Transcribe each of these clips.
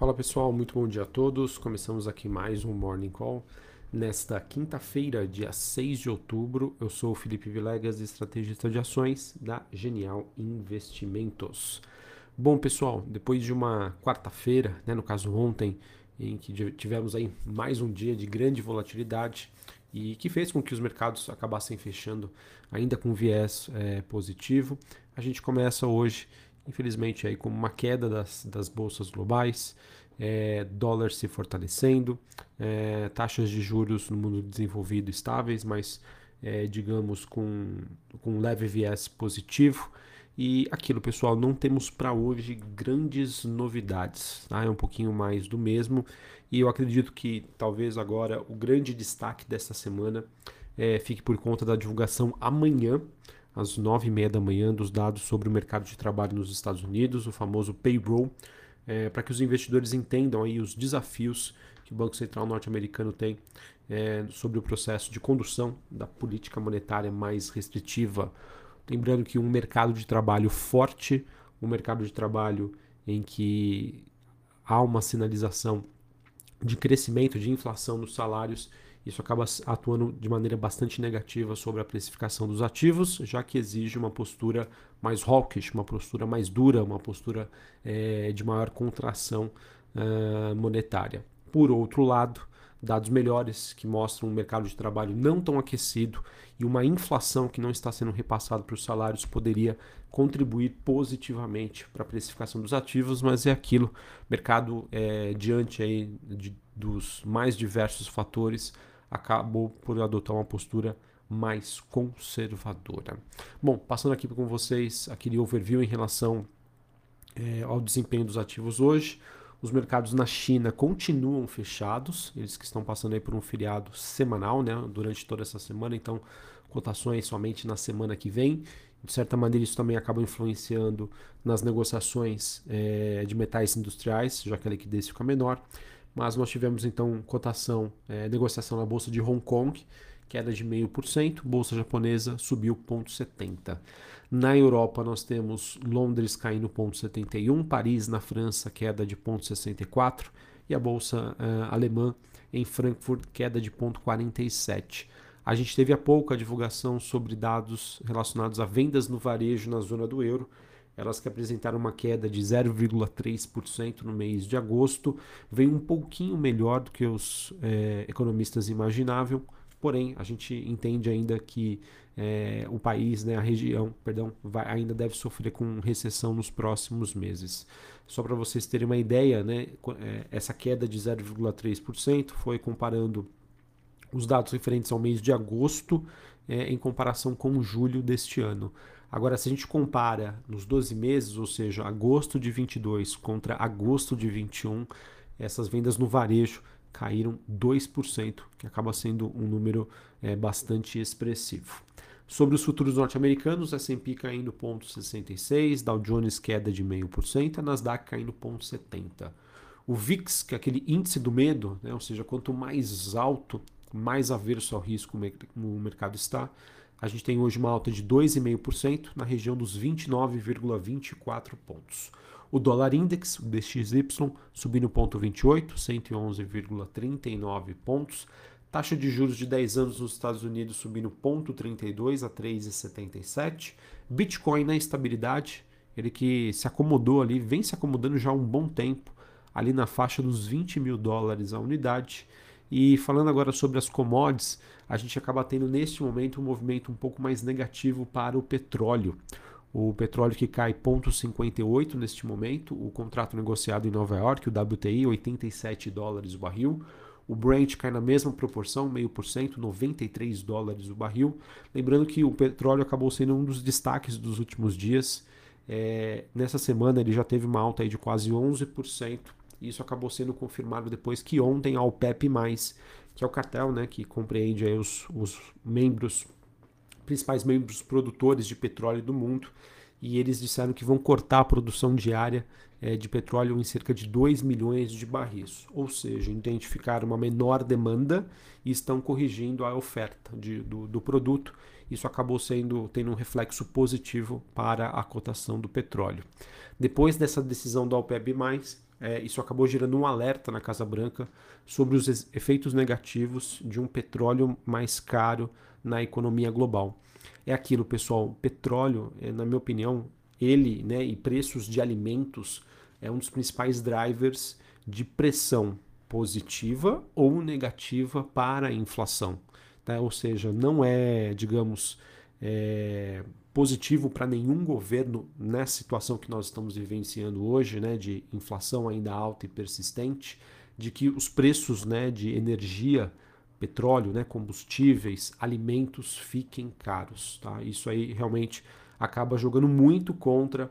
Fala pessoal, muito bom dia a todos. Começamos aqui mais um Morning Call. Nesta quinta-feira, dia 6 de outubro, eu sou o Felipe Vilegas, estrategista de ações da Genial Investimentos. Bom pessoal, depois de uma quarta-feira, né, no caso ontem, em que tivemos aí mais um dia de grande volatilidade e que fez com que os mercados acabassem fechando ainda com viés é, positivo, a gente começa hoje infelizmente aí com uma queda das, das bolsas globais, é, dólar se fortalecendo, é, taxas de juros no mundo desenvolvido estáveis, mas é, digamos com, com leve viés positivo. E aquilo, pessoal, não temos para hoje grandes novidades, tá? é um pouquinho mais do mesmo. E eu acredito que talvez agora o grande destaque desta semana é, fique por conta da divulgação amanhã às nove e meia da manhã dos dados sobre o mercado de trabalho nos Estados Unidos, o famoso payroll, é, para que os investidores entendam aí os desafios que o Banco Central norte-americano tem é, sobre o processo de condução da política monetária mais restritiva. Lembrando que um mercado de trabalho forte, um mercado de trabalho em que há uma sinalização de crescimento, de inflação nos salários, isso acaba atuando de maneira bastante negativa sobre a precificação dos ativos, já que exige uma postura mais hawkish, uma postura mais dura, uma postura é, de maior contração uh, monetária. Por outro lado, dados melhores que mostram um mercado de trabalho não tão aquecido e uma inflação que não está sendo repassada para os salários poderia contribuir positivamente para a precificação dos ativos, mas é aquilo, mercado é, diante aí de, dos mais diversos fatores acabou por adotar uma postura mais conservadora. Bom, passando aqui com vocês aquele overview em relação é, ao desempenho dos ativos hoje. Os mercados na China continuam fechados, eles que estão passando aí por um feriado semanal, né, durante toda essa semana, então cotações somente na semana que vem. De certa maneira, isso também acaba influenciando nas negociações é, de metais industriais, já que a liquidez fica menor mas nós tivemos então cotação, é, negociação na bolsa de Hong Kong, queda de 0,5%, bolsa japonesa subiu 0,70%. Na Europa nós temos Londres caindo 0,71%, Paris na França queda de 0,64% e a bolsa uh, alemã em Frankfurt queda de 0,47%. A gente teve há pouco a divulgação sobre dados relacionados a vendas no varejo na zona do euro, elas que apresentaram uma queda de 0,3% no mês de agosto, veio um pouquinho melhor do que os é, economistas imaginavam, porém a gente entende ainda que é, o país, né, a região, perdão, vai, ainda deve sofrer com recessão nos próximos meses. Só para vocês terem uma ideia, né, é, essa queda de 0,3% foi comparando os dados referentes ao mês de agosto é, em comparação com julho deste ano. Agora, se a gente compara nos 12 meses, ou seja, agosto de 22 contra agosto de 21, essas vendas no varejo caíram 2%, que acaba sendo um número é, bastante expressivo. Sobre os futuros norte-americanos, S&P caindo 0,66, Dow Jones queda de 0,5%, a Nasdaq caindo 0,70%. O VIX, que é aquele índice do medo, né, ou seja, quanto mais alto, mais averso ao risco o mercado está, a gente tem hoje uma alta de 2,5% na região dos 29,24 pontos. O dólar index, o DXY, subindo 0,28, 111,39 pontos. Taxa de juros de 10 anos nos Estados Unidos subindo 0,32 a 3,77. Bitcoin na estabilidade, ele que se acomodou ali, vem se acomodando já há um bom tempo, ali na faixa dos 20 mil dólares a unidade. E falando agora sobre as commodities, a gente acaba tendo neste momento um movimento um pouco mais negativo para o petróleo. O petróleo que cai 0,58 neste momento, o contrato negociado em Nova York, o WTI, 87 dólares o barril. O Brent cai na mesma proporção, meio por cento, 93 dólares o barril. Lembrando que o petróleo acabou sendo um dos destaques dos últimos dias. É, nessa semana ele já teve uma alta aí de quase 11%. Isso acabou sendo confirmado depois que ontem a OPEP+, que é o cartel né, que compreende os, os membros, principais membros produtores de petróleo do mundo, e eles disseram que vão cortar a produção diária é, de petróleo em cerca de 2 milhões de barris, ou seja, identificaram uma menor demanda e estão corrigindo a oferta de, do, do produto. Isso acabou sendo tendo um reflexo positivo para a cotação do petróleo. Depois dessa decisão da OPEP+, é, isso acabou gerando um alerta na Casa Branca sobre os efeitos negativos de um petróleo mais caro na economia global. É aquilo, pessoal. Petróleo, é, na minha opinião, ele né, e preços de alimentos é um dos principais drivers de pressão positiva ou negativa para a inflação. Tá? Ou seja, não é, digamos, é, positivo para nenhum governo nessa situação que nós estamos vivenciando hoje, né, de inflação ainda alta e persistente, de que os preços né, de energia, petróleo, né, combustíveis, alimentos fiquem caros. Tá? Isso aí realmente acaba jogando muito contra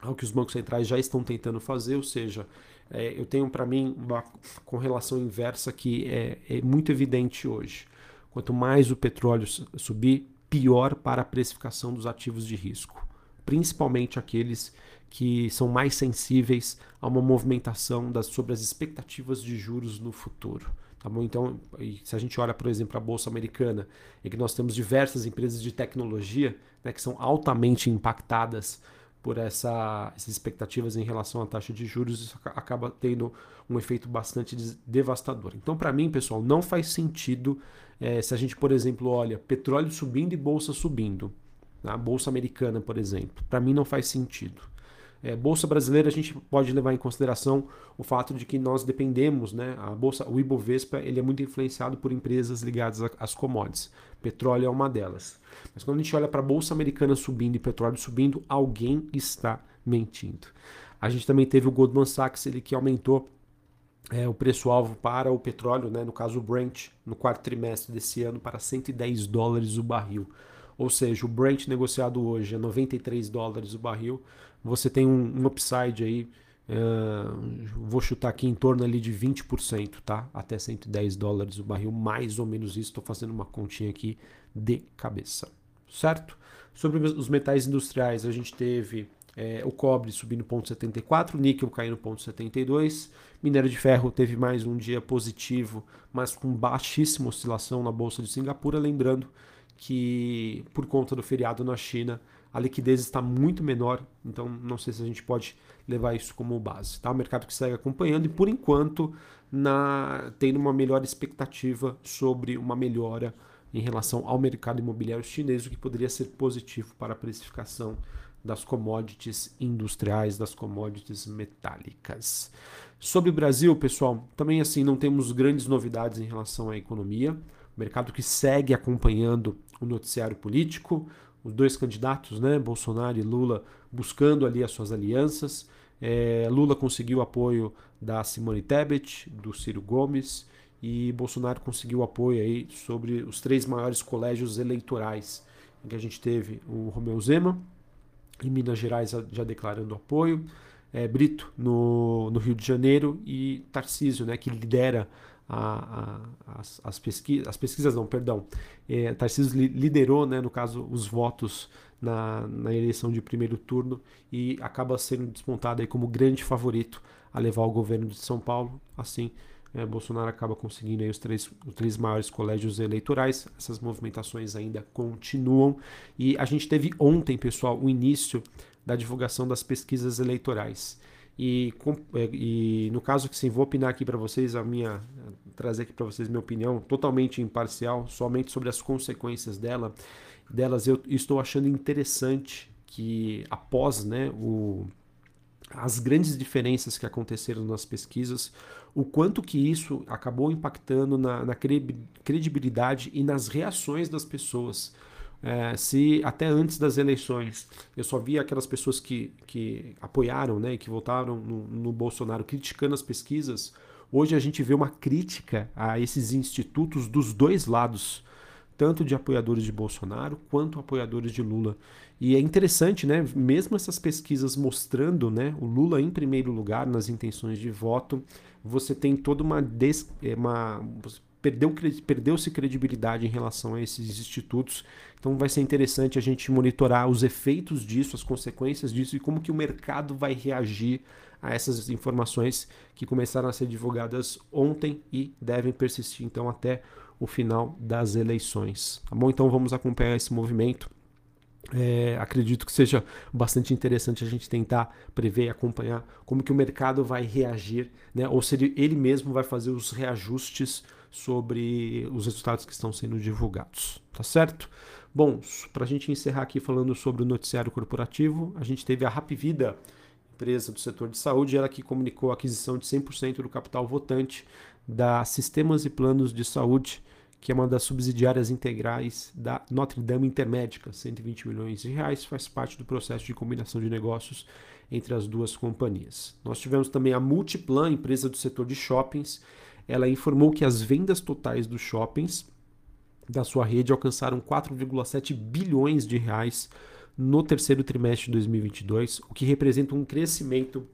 ao que os bancos centrais já estão tentando fazer, ou seja, é, eu tenho para mim uma correlação inversa que é, é muito evidente hoje. Quanto mais o petróleo subir, pior para a precificação dos ativos de risco, principalmente aqueles que são mais sensíveis a uma movimentação das, sobre as expectativas de juros no futuro. Tá bom? Então, se a gente olha, por exemplo, a Bolsa Americana, em que nós temos diversas empresas de tecnologia né, que são altamente impactadas por essa, essas expectativas em relação à taxa de juros, isso acaba tendo um efeito bastante devastador. Então, para mim, pessoal, não faz sentido é, se a gente, por exemplo, olha petróleo subindo e bolsa subindo, a né, bolsa americana, por exemplo, para mim não faz sentido. É, bolsa brasileira a gente pode levar em consideração o fato de que nós dependemos, né? A bolsa, o Ibovespa, ele é muito influenciado por empresas ligadas às commodities. Petróleo é uma delas. Mas quando a gente olha para a bolsa americana subindo e petróleo subindo, alguém está mentindo. A gente também teve o Goldman Sachs, ele que aumentou é, o preço-alvo para o petróleo, né, no caso o Brent, no quarto trimestre desse ano, para 110 dólares o barril. Ou seja, o Brent negociado hoje é 93 dólares o barril. Você tem um, um upside aí, uh, vou chutar aqui em torno ali de 20%, tá? Até 110 dólares o barril, mais ou menos isso. Estou fazendo uma continha aqui de cabeça, certo? Sobre os metais industriais, a gente teve é, o cobre subindo 0,74, o níquel caindo 0,72, minério de ferro teve mais um dia positivo, mas com baixíssima oscilação na bolsa de Singapura, lembrando que por conta do feriado na China a liquidez está muito menor, então não sei se a gente pode levar isso como base. Tá? O mercado que segue acompanhando e por enquanto na, tendo uma melhor expectativa sobre uma melhora em relação ao mercado imobiliário chinês, o que poderia ser positivo para a precificação das commodities industriais, das commodities metálicas. Sobre o Brasil, pessoal, também assim não temos grandes novidades em relação à economia. O mercado que segue acompanhando o noticiário político, os dois candidatos, né, Bolsonaro e Lula, buscando ali as suas alianças. É, Lula conseguiu apoio da Simone Tebet, do Ciro Gomes, e Bolsonaro conseguiu apoio aí sobre os três maiores colégios eleitorais, em que a gente teve o Romeu Zema, em Minas Gerais já declarando apoio, é, Brito no, no, Rio de Janeiro e Tarcísio, né, que lidera a, a, as, as, pesquisas, as pesquisas não, perdão, é, Tarcísio liderou, né, no caso, os votos na, na eleição de primeiro turno e acaba sendo despontado aí como grande favorito a levar o governo de São Paulo, assim é, Bolsonaro acaba conseguindo aí os, três, os três maiores colégios eleitorais. Essas movimentações ainda continuam. E a gente teve ontem, pessoal, o início da divulgação das pesquisas eleitorais. E, é, e no caso que sim, vou opinar aqui para vocês a minha trazer aqui para vocês minha opinião totalmente imparcial, somente sobre as consequências dela, delas. Eu estou achando interessante que após, né, o as grandes diferenças que aconteceram nas pesquisas, o quanto que isso acabou impactando na, na credibilidade e nas reações das pessoas. É, se até antes das eleições eu só via aquelas pessoas que, que apoiaram né, e que votaram no, no Bolsonaro criticando as pesquisas, hoje a gente vê uma crítica a esses institutos dos dois lados tanto de apoiadores de Bolsonaro quanto apoiadores de Lula. E é interessante, né? Mesmo essas pesquisas mostrando, né, o Lula em primeiro lugar nas intenções de voto, você tem toda uma, des, é, uma perdeu perdeu-se credibilidade em relação a esses institutos. Então vai ser interessante a gente monitorar os efeitos disso, as consequências disso e como que o mercado vai reagir a essas informações que começaram a ser divulgadas ontem e devem persistir então até o final das eleições. Tá bom? Então vamos acompanhar esse movimento É, acredito que seja bastante interessante a gente tentar prever e acompanhar como que o mercado vai reagir, né? ou se ele, ele mesmo vai fazer os reajustes sobre os resultados que estão sendo divulgados, tá certo? Bom, para a gente encerrar aqui falando sobre o noticiário corporativo, a gente teve a Rapvida, empresa do setor de saúde, ela que comunicou a aquisição de 100% do capital votante da Sistemas e Planos de Saúde, que é uma das subsidiárias integrais da Notre Dame Intermédica, 120 milhões de reais, faz parte do processo de combinação de negócios entre as duas companhias. Nós tivemos também a Multiplan, empresa do setor de shoppings. Ela informou que as vendas totais dos shoppings da sua rede alcançaram 4,7 bilhões de reais no terceiro trimestre de 2022, o que representa um crescimento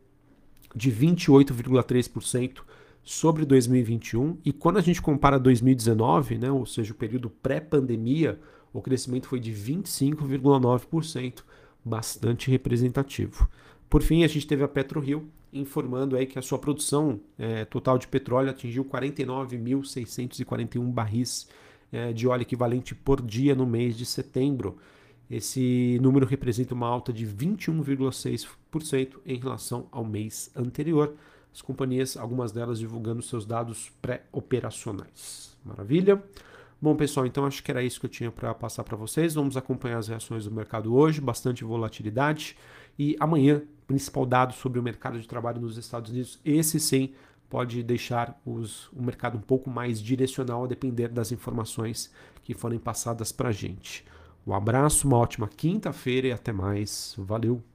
de 28,3% sobre 2021 e quando a gente compara 2019, né, ou seja, o período pré-pandemia, o crescimento foi de 25,9%, bastante representativo. Por fim, a gente teve a PetroRio informando aí que a sua produção é, total de petróleo atingiu 49.641 barris é, de óleo equivalente por dia no mês de setembro. Esse número representa uma alta de 21,6% em relação ao mês anterior as companhias, algumas delas divulgando seus dados pré-operacionais. Maravilha? Bom, pessoal, então acho que era isso que eu tinha para passar para vocês. Vamos acompanhar as reações do mercado hoje, bastante volatilidade. E amanhã, principal dado sobre o mercado de trabalho nos Estados Unidos. Esse sim pode deixar os, o mercado um pouco mais direcional a depender das informações que forem passadas para a gente. Um abraço, uma ótima quinta-feira e até mais. Valeu!